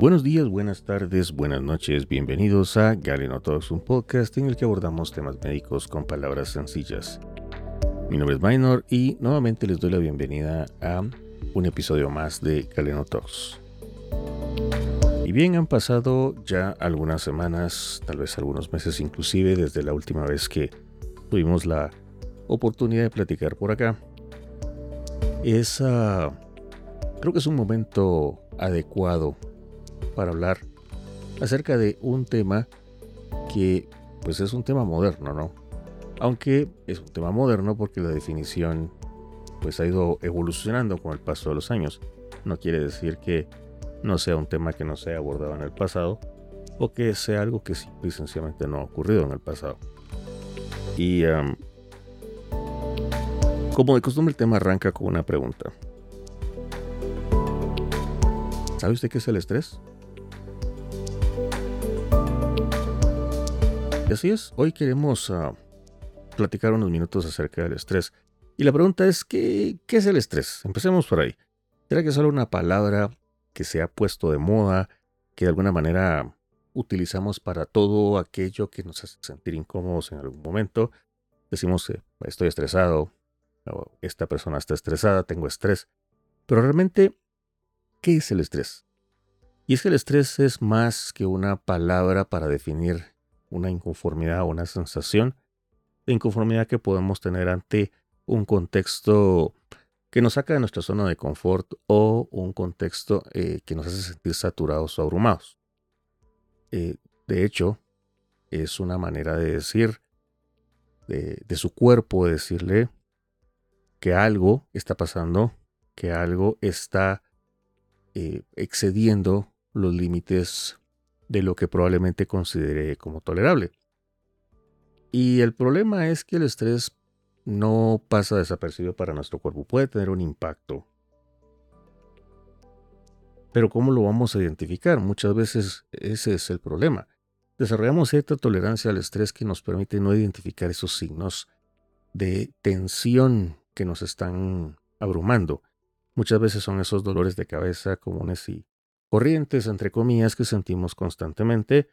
Buenos días, buenas tardes, buenas noches, bienvenidos a Galeno Talks, un podcast en el que abordamos temas médicos con palabras sencillas. Mi nombre es Minor y nuevamente les doy la bienvenida a un episodio más de Galeno Talks. Y bien, han pasado ya algunas semanas, tal vez algunos meses inclusive, desde la última vez que tuvimos la oportunidad de platicar por acá. Es, ah, creo que es un momento adecuado para hablar acerca de un tema que pues es un tema moderno, ¿no? Aunque es un tema moderno porque la definición pues ha ido evolucionando con el paso de los años. No quiere decir que no sea un tema que no se haya abordado en el pasado o que sea algo que simple y sencillamente no ha ocurrido en el pasado. Y como de costumbre el tema arranca con una pregunta. ¿Sabe usted qué es el estrés? Así es, hoy queremos ah, platicar unos minutos acerca del estrés. Y la pregunta es, ¿qué, ¿qué es el estrés? Empecemos por ahí. ¿Será que es solo una palabra que se ha puesto de moda, que de alguna manera utilizamos para todo aquello que nos hace sentir incómodos en algún momento? Decimos, que estoy estresado, o esta persona está estresada, tengo estrés. Pero realmente, ¿qué es el estrés? Y es que el estrés es más que una palabra para definir una inconformidad o una sensación de inconformidad que podemos tener ante un contexto que nos saca de nuestra zona de confort o un contexto eh, que nos hace sentir saturados o abrumados. Eh, de hecho, es una manera de decir de, su cuerpo, decirle que algo está pasando, que algo está eh, excediendo los límites de lo que probablemente considere como tolerable. Y el problema es que el estrés no pasa desapercibido para nuestro cuerpo, puede tener un impacto. Pero ¿cómo lo vamos a identificar? Muchas veces ese es el problema. Desarrollamos cierta tolerancia al estrés que nos permite no identificar esos signos de tensión que nos están abrumando. Muchas veces son esos dolores de cabeza comunes y corrientes, entre comillas, que sentimos constantemente.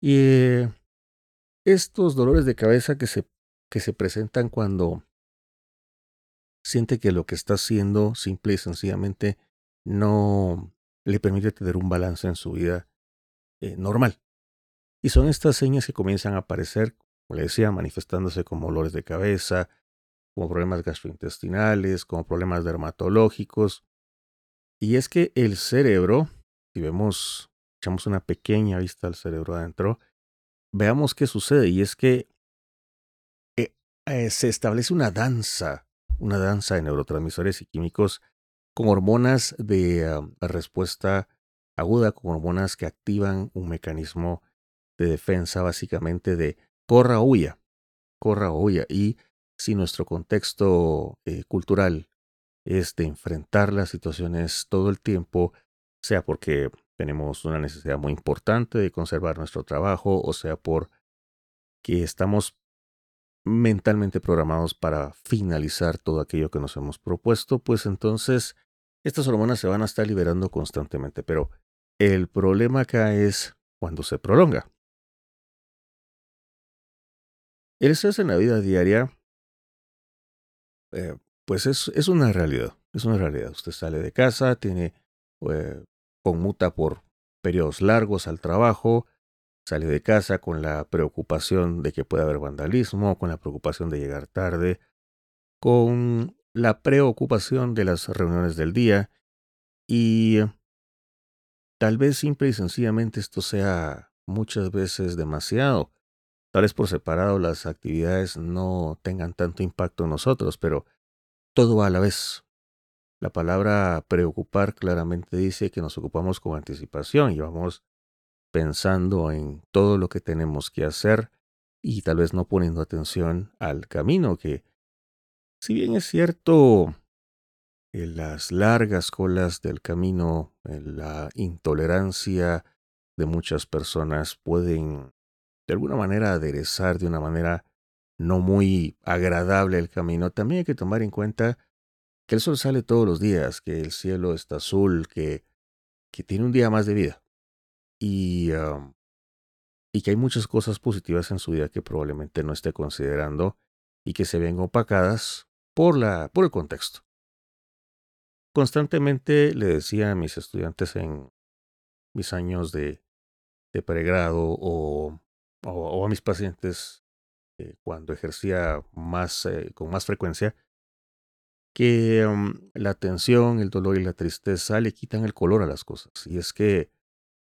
Y estos dolores de cabeza que se, que se presentan cuando siente que lo que está haciendo simple y sencillamente no le permite tener un balance en su vida eh, normal. Y son estas señas que comienzan a aparecer, como le decía, manifestándose como dolores de cabeza, como problemas gastrointestinales, como problemas dermatológicos, y es que el cerebro, si vemos, echamos una pequeña vista al cerebro adentro, veamos qué sucede. Y es que eh, eh, se establece una danza, una danza de neurotransmisores y químicos con hormonas de ah, respuesta aguda, con hormonas que activan un mecanismo de defensa básicamente de corra o huya, corra o huya. Y si nuestro contexto eh, cultural es de enfrentar las situaciones todo el tiempo, sea porque tenemos una necesidad muy importante de conservar nuestro trabajo, o sea por que estamos mentalmente programados para finalizar todo aquello que nos hemos propuesto, pues entonces estas hormonas se van a estar liberando constantemente. Pero el problema acá es cuando se prolonga. El estrés en la vida diaria eh, pues es, es una realidad, es una realidad. Usted sale de casa, tiene, eh, conmuta por periodos largos al trabajo, sale de casa con la preocupación de que pueda haber vandalismo, con la preocupación de llegar tarde, con la preocupación de las reuniones del día y tal vez simple y sencillamente esto sea muchas veces demasiado. Tal vez por separado las actividades no tengan tanto impacto en nosotros, pero todo a la vez. La palabra preocupar claramente dice que nos ocupamos con anticipación y vamos pensando en todo lo que tenemos que hacer y tal vez no poniendo atención al camino que, si bien es cierto, en las largas colas del camino, en la intolerancia de muchas personas pueden de alguna manera aderezar de una manera no muy agradable el camino, también hay que tomar en cuenta que el sol sale todos los días, que el cielo está azul, que que tiene un día más de vida y, y que hay muchas cosas positivas en su vida que probablemente no esté considerando y que se ven opacadas por, la, por el contexto. Constantemente le decía a mis estudiantes en mis años de, de pregrado o, o, a mis pacientes eh, cuando ejercía más, eh, con más frecuencia, que la tensión, el dolor y la tristeza le quitan el color a las cosas. Y es que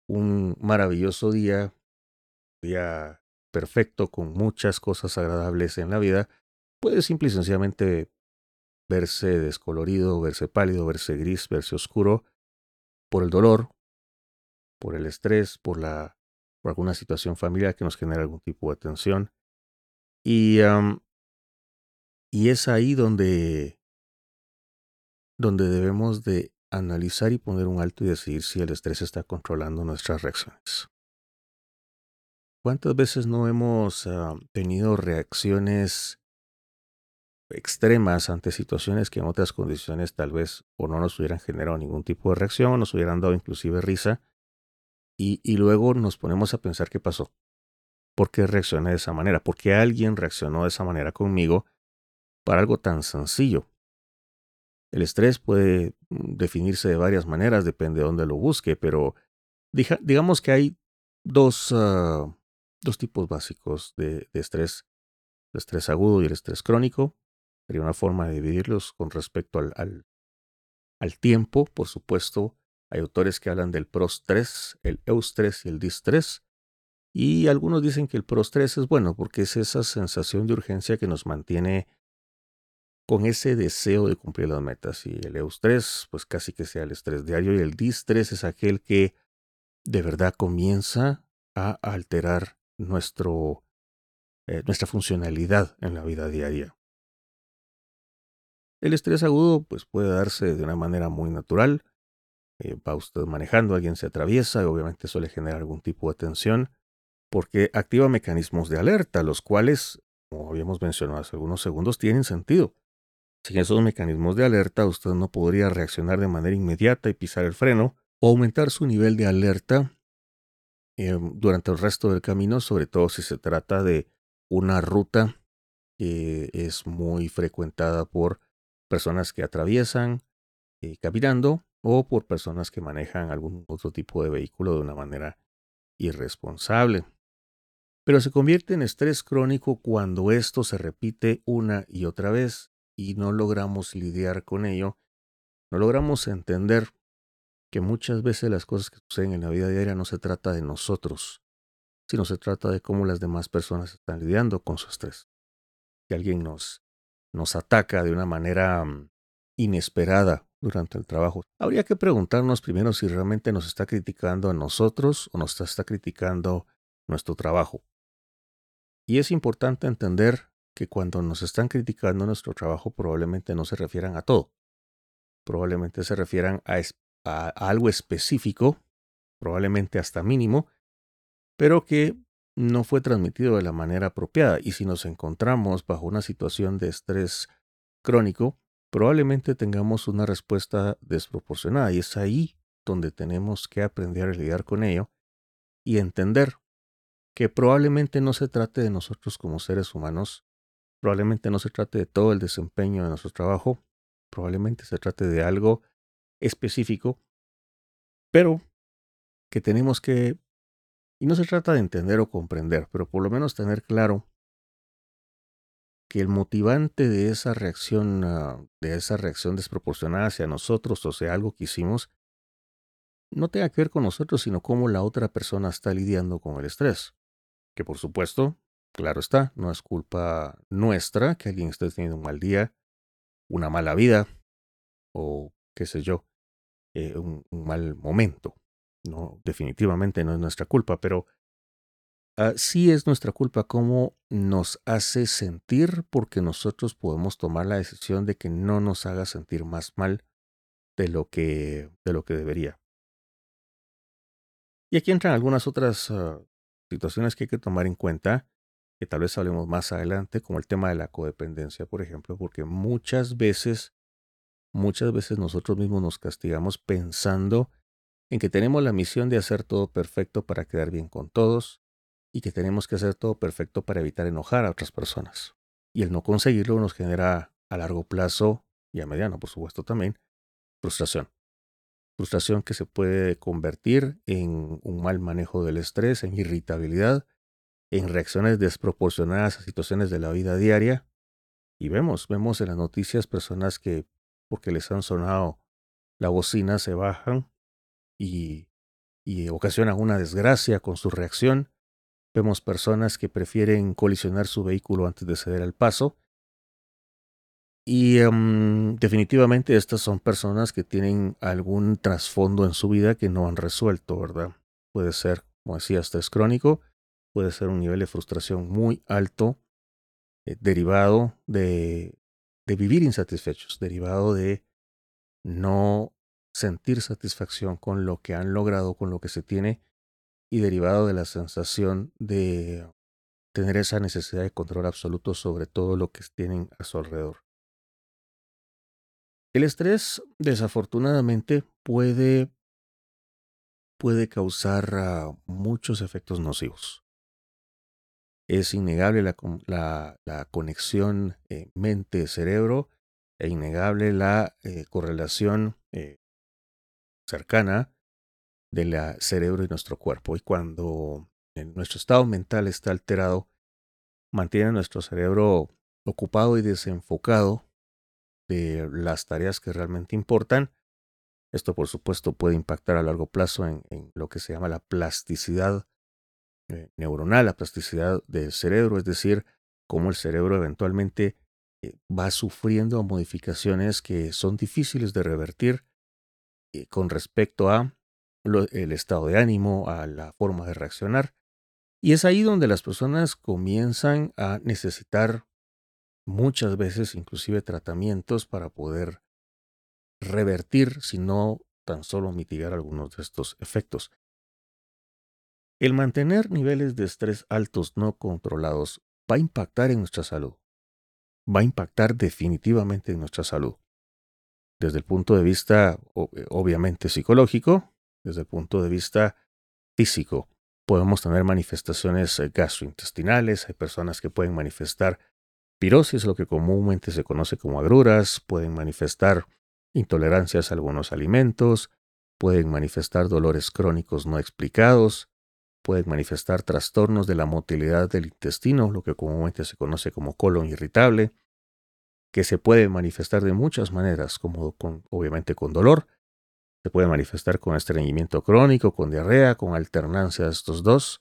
un maravilloso día, día perfecto con muchas cosas agradables en la vida, puede simple y sencillamente verse descolorido, verse pálido, verse gris, verse oscuro por el dolor, por el estrés, por la por alguna situación familiar que nos genera algún tipo de tensión. Y, y es ahí donde, donde debemos de analizar y poner un alto y decidir si el estrés está controlando nuestras reacciones. ¿Cuántas veces no hemos tenido reacciones extremas ante situaciones que en otras condiciones tal vez o no nos hubieran generado ningún tipo de reacción, o nos hubieran dado inclusive risa, y, luego nos ponemos a pensar qué pasó. ¿Por qué reaccioné de esa manera? ¿Por qué alguien reaccionó de esa manera conmigo para algo tan sencillo? El estrés puede mm, definirse de varias maneras, depende de dónde lo busque, pero digamos que hay dos, ah, dos tipos básicos de, estrés, el estrés agudo y el estrés crónico. Sería una forma de dividirlos con respecto al, al, al tiempo, por supuesto, hay autores que hablan del prostrés, el eustrés y el distrés. Y algunos dicen que el prostrés es bueno porque es esa sensación de urgencia que nos mantiene con ese deseo de cumplir las metas. Y el eustrés, pues casi que sea el estrés diario. Y el distrés es aquel que de verdad comienza a alterar nuestro, eh, nuestra funcionalidad en la vida diaria. El estrés agudo pues puede darse de una manera muy natural, eh, va usted manejando, alguien se atraviesa y obviamente eso le genera algún tipo de tensión porque activa mecanismos de alerta, los cuales, como habíamos mencionado hace algunos segundos, tienen sentido. Sin esos mecanismos de alerta, usted no podría reaccionar de manera inmediata y pisar el freno o aumentar su nivel de alerta eh, durante el resto del camino, sobre todo si se trata de una ruta que es muy frecuentada por personas que atraviesan eh, caminando o por personas que manejan algún otro tipo de vehículo de una manera irresponsable. Pero se convierte en estrés crónico cuando esto se repite una y otra vez y no logramos lidiar con ello, no logramos entender que muchas veces las cosas que suceden en la vida diaria no se trata de nosotros, sino se trata de cómo las demás personas están lidiando con su estrés. Que alguien nos, nos ataca de una manera mm, inesperada durante el trabajo. Habría que preguntarnos primero si realmente nos está criticando a nosotros o nos está criticando nuestro trabajo. Y es importante entender que cuando nos están criticando nuestro trabajo probablemente no se refieran a todo. Probablemente se refieran a, algo específico, probablemente hasta mínimo, pero que no fue transmitido de la manera apropiada. Y si nos encontramos bajo una situación de estrés crónico, probablemente tengamos una respuesta desproporcionada y es ahí donde tenemos que aprender a lidiar con ello y entender que probablemente no se trate de nosotros como seres humanos, probablemente no se trate de todo el desempeño de nuestro trabajo, probablemente se trate de algo específico, pero que tenemos que, y no se trata de entender o comprender, pero por lo menos tener claro que el motivante de esa reacción, ah, de esa reacción desproporcionada hacia nosotros, o sea, algo que hicimos, no tenga que ver con nosotros, sino cómo la otra persona está lidiando con el estrés. Que por supuesto, claro está, no es culpa nuestra que alguien esté teniendo un mal día, una mala vida, o qué sé yo, eh, un mal momento. No, definitivamente no es nuestra culpa, pero Ah, sí es nuestra culpa cómo nos hace sentir porque nosotros podemos tomar la decisión de que no nos haga sentir más mal de lo que, de lo que debería. Y aquí entran algunas otras ah, situaciones que hay que tomar en cuenta, que tal vez hablemos más adelante, como el tema de la codependencia, por ejemplo, porque muchas veces, muchas veces nosotros mismos nos castigamos pensando en que tenemos la misión de hacer todo perfecto para quedar bien con todos y que tenemos que hacer todo perfecto para evitar enojar a otras personas. Y el no conseguirlo nos genera a largo plazo y a mediano, por supuesto, también frustración. Frustración que se puede convertir en un mal manejo del estrés, en irritabilidad, en reacciones desproporcionadas a situaciones de la vida diaria. Y vemos, vemos en las noticias personas que, porque les han sonado la bocina, se bajan y, y ocasionan una desgracia con su reacción. Vemos personas que prefieren colisionar su vehículo antes de ceder el paso. Y em, definitivamente estas son personas que tienen algún trasfondo en su vida que no han resuelto, ¿verdad? Puede ser, como decía, estrés crónico, puede ser un nivel de frustración muy alto, eh, derivado de, de vivir insatisfechos, derivado de no sentir satisfacción con lo que han logrado, con lo que se tiene, y derivado de la sensación de tener esa necesidad de control absoluto sobre todo lo que tienen a su alrededor. El estrés, desafortunadamente, puede, puede causar uh, muchos efectos nocivos. Es innegable la, la, conexión eh, mente-cerebro e innegable la eh, correlación eh, cercana del cerebro y nuestro cuerpo. Y cuando nuestro estado mental está alterado, mantiene nuestro cerebro ocupado y desenfocado de las tareas que realmente importan. Esto, por supuesto, puede impactar a largo plazo en, lo que se llama la plasticidad eh, neuronal, la plasticidad del cerebro, es decir, cómo el cerebro eventualmente eh, va sufriendo modificaciones que son difíciles de revertir eh, con respecto a el estado de ánimo, a la forma de reaccionar. Y es ahí donde las personas comienzan a necesitar muchas veces inclusive tratamientos para poder revertir, si no tan solo mitigar algunos de estos efectos. El mantener niveles de estrés altos no controlados va a impactar en nuestra salud. Va a impactar definitivamente en nuestra salud. Desde el punto de vista eh, obviamente psicológico, desde el punto de vista físico, podemos tener manifestaciones eh, gastrointestinales, hay personas que pueden manifestar pirosis, lo que comúnmente se conoce como agruras, pueden manifestar intolerancias a algunos alimentos, pueden manifestar dolores crónicos no explicados, pueden manifestar trastornos de la motilidad del intestino, lo que comúnmente se conoce como colon irritable, que se puede manifestar de muchas maneras, como con, obviamente con dolor, se puede manifestar con estreñimiento crónico, con diarrea, con alternancia de estos dos,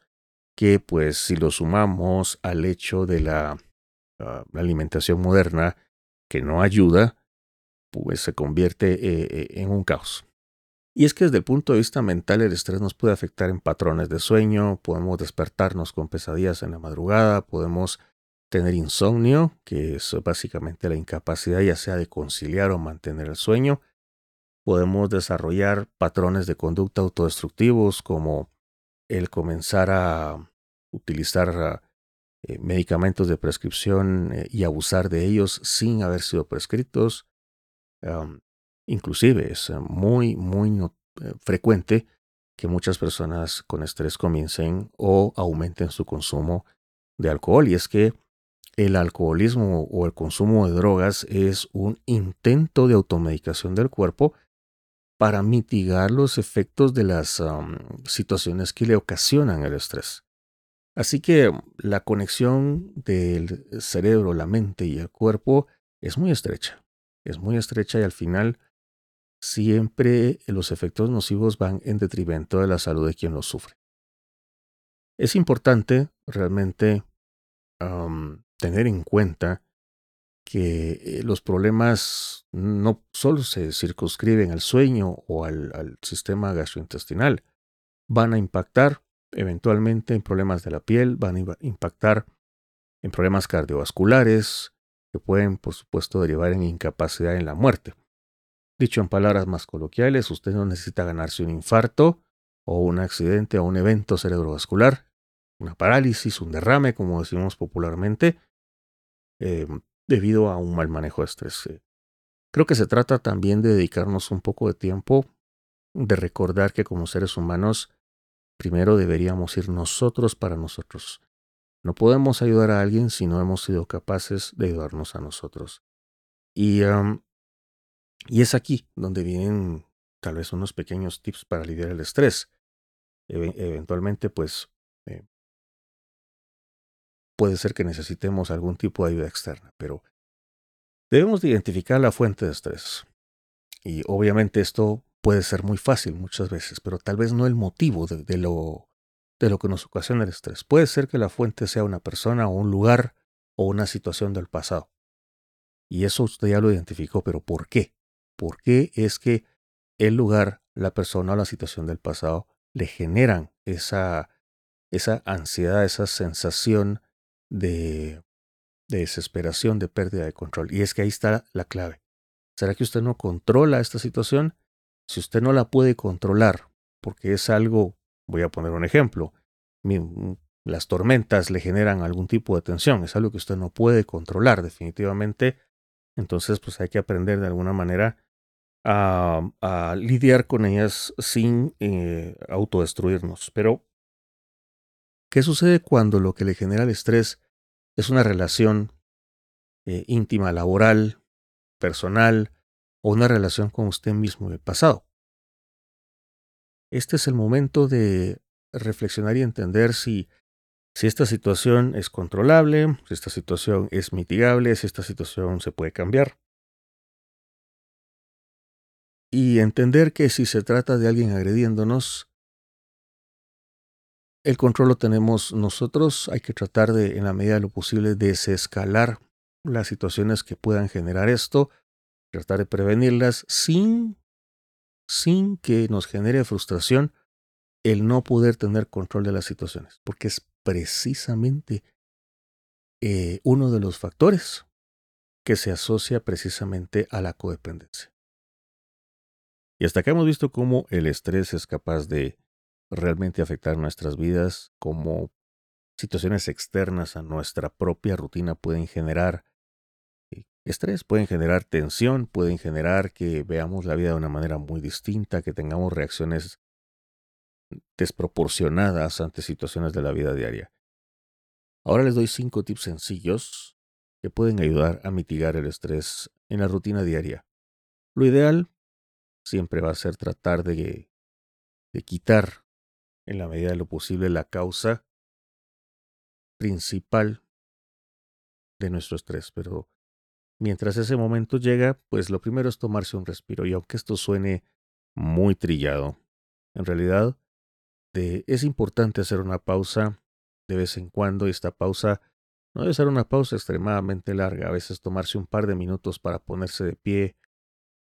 que pues si lo sumamos al hecho de la, ah, alimentación moderna que no ayuda, pues se convierte eh, eh, en un caos. Y es que desde el punto de vista mental el estrés nos puede afectar en patrones de sueño, podemos despertarnos con pesadillas en la madrugada, podemos tener insomnio, que es básicamente la incapacidad ya sea de conciliar o mantener el sueño, podemos desarrollar patrones de conducta autodestructivos como el comenzar a utilizar eh, medicamentos de prescripción eh, y abusar de ellos sin haber sido prescritos, Inclusive es eh, muy, muy frecuente que muchas personas con estrés comiencen o aumenten su consumo de alcohol. Y es que el alcoholismo o el consumo de drogas es un intento de automedicación del cuerpo para mitigar los efectos de las situaciones que le ocasionan el estrés. Así que la conexión del cerebro, la mente y el cuerpo es muy estrecha. Es muy estrecha y al final siempre los efectos nocivos van en detrimento de la salud de quien los sufre. Es importante realmente tener en cuenta que los problemas no solo se circunscriben al sueño o al sistema gastrointestinal, van a impactar eventualmente en problemas de la piel, van a impactar en problemas cardiovasculares, que pueden, por supuesto, derivar en incapacidad en la muerte. Dicho en palabras más coloquiales, usted no necesita ganarse un infarto o un accidente o un evento cerebrovascular, una parálisis, un derrame, como decimos popularmente, eh, debido a un mal manejo de estrés. Creo que se trata también de dedicarnos un poco de tiempo de recordar que como seres humanos, primero deberíamos ir nosotros para nosotros. No podemos ayudar a alguien si no hemos sido capaces de ayudarnos a nosotros. Y, y es aquí donde vienen tal vez unos pequeños tips para lidiar el estrés. eventualmente, pues, eh, puede ser que necesitemos algún tipo de ayuda externa, pero debemos de identificar la fuente de estrés. Y obviamente esto puede ser muy fácil muchas veces, pero tal vez no el motivo de, lo, de lo que nos ocasiona el estrés. Puede ser que la fuente sea una persona o un lugar o una situación del pasado. Y eso usted ya lo identificó, pero ¿por qué? ¿Por qué es que el lugar, la persona o la situación del pasado le generan esa, esa ansiedad, esa sensación de, de desesperación, de pérdida de control? Y es que ahí está la clave. ¿Será que usted no controla esta situación? Si usted no la puede controlar, porque es algo, voy a poner un ejemplo, mm, las tormentas le generan algún tipo de tensión, es algo que usted no puede controlar definitivamente, entonces pues hay que aprender de alguna manera a, lidiar con ellas sin eh, autodestruirnos. Pero, ¿qué sucede cuando lo que le genera el estrés es una relación eh, íntima, laboral, personal, o una relación con usted mismo del pasado. Este es el momento de reflexionar y entender si, si esta situación es controlable, si esta situación es mitigable, si esta situación se puede cambiar. Y entender que si se trata de alguien agrediéndonos, el control lo tenemos nosotros, hay que tratar de, en la medida de lo posible, desescalar las situaciones que puedan generar esto tratar de prevenirlas sin, sin que nos genere frustración el no poder tener control de las situaciones, porque es precisamente eh, uno de los factores que se asocia precisamente a la codependencia. Y hasta acá hemos visto cómo el estrés es capaz de realmente afectar nuestras vidas, cómo situaciones externas a nuestra propia rutina pueden generar estrés, pueden generar tensión, pueden generar que veamos la vida de una manera muy distinta, que tengamos reacciones desproporcionadas ante situaciones de la vida diaria. Ahora les doy cinco tips sencillos que pueden ayudar a mitigar el estrés en la rutina diaria. Lo ideal siempre va a ser tratar de, de quitar en la medida de lo posible la causa principal de nuestro estrés, pero Mientras ese momento llega, pues lo primero es tomarse un respiro. Y aunque esto suene muy trillado, en realidad es importante hacer una pausa de vez en cuando y esta pausa no debe ser una pausa extremadamente larga. A veces tomarse un par de minutos para ponerse de pie,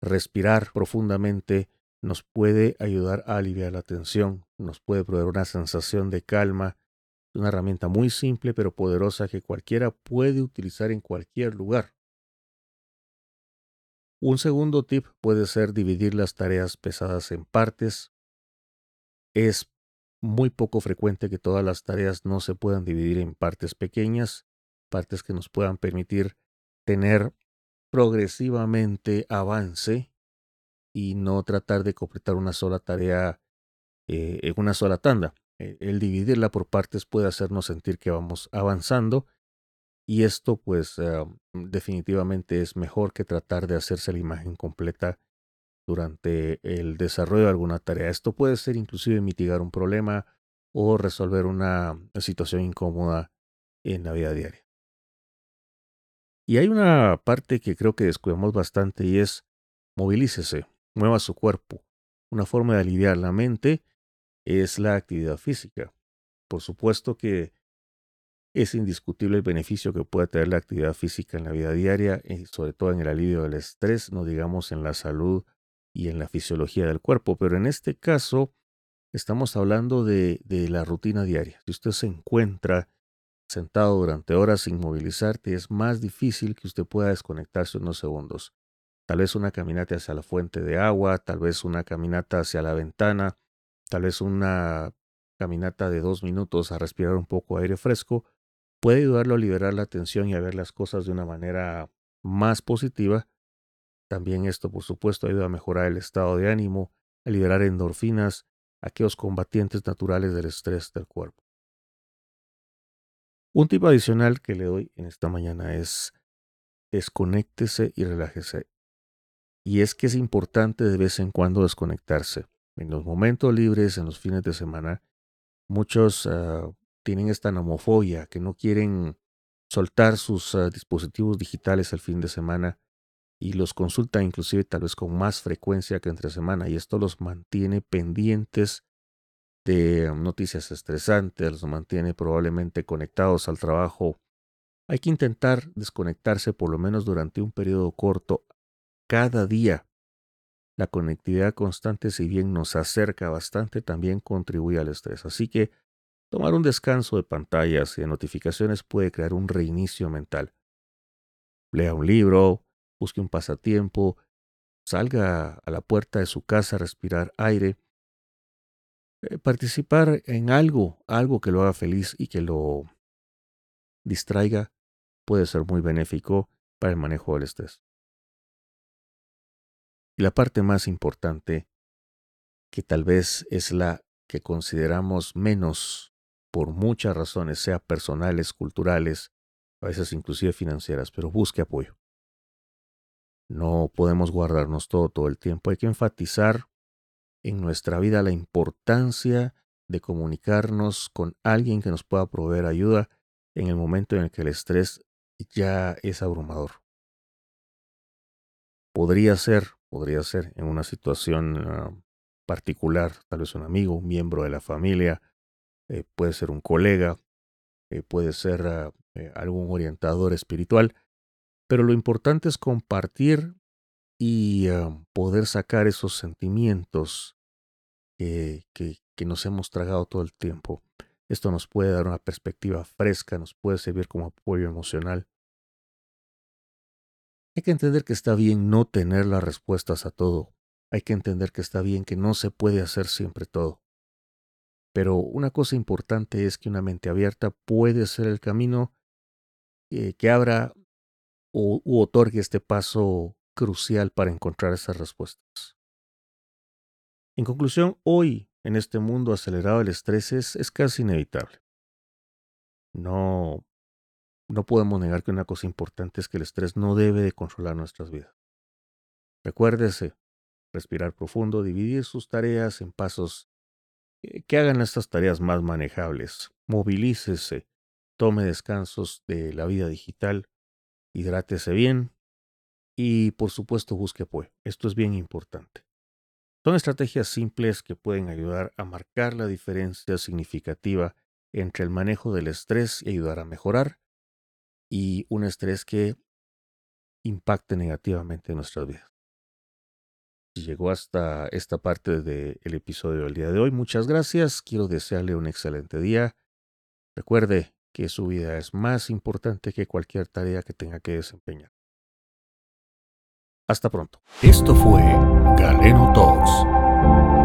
respirar profundamente, nos puede ayudar a aliviar la tensión, nos puede proveer una sensación de calma. Una herramienta muy simple pero poderosa que cualquiera puede utilizar en cualquier lugar. Un segundo tip puede ser dividir las tareas pesadas en partes. Es muy poco frecuente que todas las tareas no se puedan dividir en partes pequeñas, partes que nos puedan permitir tener progresivamente avance y no tratar de completar una sola tarea eh, en una sola tanda. E, el dividirla por partes puede hacernos sentir que vamos avanzando y esto pues eh, definitivamente es mejor que tratar de hacerse la imagen completa durante el desarrollo de alguna tarea. Esto puede ser inclusive mitigar un problema o resolver una situación incómoda en la vida diaria. Y hay una parte que creo que descuidamos bastante y es movilícese, mueva su cuerpo. Una forma de aliviar la mente es la actividad física. Por supuesto que es indiscutible el beneficio que puede tener la actividad física en la vida diaria y sobre todo en el alivio del estrés, no digamos en la salud y en la fisiología del cuerpo, pero en este caso estamos hablando de, de la rutina diaria. Si usted se encuentra sentado durante horas sin movilizarte, es más difícil que usted pueda desconectarse unos segundos. Tal vez una caminata hacia la fuente de agua, tal vez una caminata hacia la ventana, tal vez una caminata de dos minutos a respirar un poco aire fresco, puede ayudarlo a liberar la tensión y a ver las cosas de una manera más positiva. También esto, por supuesto, ayuda a mejorar el estado de ánimo, a liberar endorfinas, aquellos combatientes naturales del estrés del cuerpo. Un tip adicional que le doy en esta mañana es desconéctese y relájese. Y es que es importante de vez en cuando desconectarse. En los momentos libres, en los fines de semana, muchos ah, tienen esta nomofobia, que no quieren soltar sus ah, dispositivos digitales el fin de semana y los consultan inclusive tal vez con más frecuencia que entre semana y esto los mantiene pendientes de noticias estresantes, los mantiene probablemente conectados al trabajo. Hay que intentar desconectarse por lo menos durante un periodo corto cada día. La conectividad constante, si bien nos acerca bastante, también contribuye al estrés. Así que tomar un descanso de pantallas y de notificaciones puede crear un reinicio mental. Lea un libro, busque un pasatiempo, salga a la puerta de su casa a respirar aire, eh, participar en algo, algo que lo haga feliz y que lo distraiga, puede ser muy benéfico para el manejo del estrés. Y la parte más importante, que tal vez es la que consideramos menos por muchas razones, sea personales, culturales, a veces inclusive financieras, pero busque apoyo. No podemos guardarnos todo todo el tiempo. Hay que enfatizar en nuestra vida la importancia de comunicarnos con alguien que nos pueda proveer ayuda en el momento en el que el estrés ya es abrumador. Podría ser, podría ser en una situación ah, particular, tal vez un amigo, un miembro de la familia, eh, puede ser un colega, eh, puede ser ah, eh, algún orientador espiritual, pero lo importante es compartir y poder sacar esos sentimientos que, que, nos hemos tragado todo el tiempo. Esto nos puede dar una perspectiva fresca, nos puede servir como apoyo emocional. Hay que entender que está bien no tener las respuestas a todo. Hay que entender que está bien que no se puede hacer siempre todo. Pero una cosa importante es que una mente abierta puede ser el camino eh, que abra o, u otorgue este paso crucial para encontrar esas respuestas. En conclusión, hoy, en este mundo acelerado, el estrés es, es casi inevitable. No, no podemos negar que una cosa importante es que el estrés no debe de controlar nuestras vidas. Recuérdese, respirar profundo, dividir sus tareas en pasos que hagan estas tareas más manejables. Movilícese, tome descansos de la vida digital hidrátese bien y por supuesto busque apoyo. Esto es bien importante. Son estrategias simples que pueden ayudar a marcar la diferencia significativa entre el manejo del estrés y ayudar a mejorar y un estrés que impacte negativamente en nuestras vidas. Llegó hasta esta parte del episodio del día de hoy, muchas gracias. Quiero desearle un excelente día. Recuerde, que su vida es más importante que cualquier tarea que tenga que desempeñar. Hasta pronto. Esto fue Galeno Talks.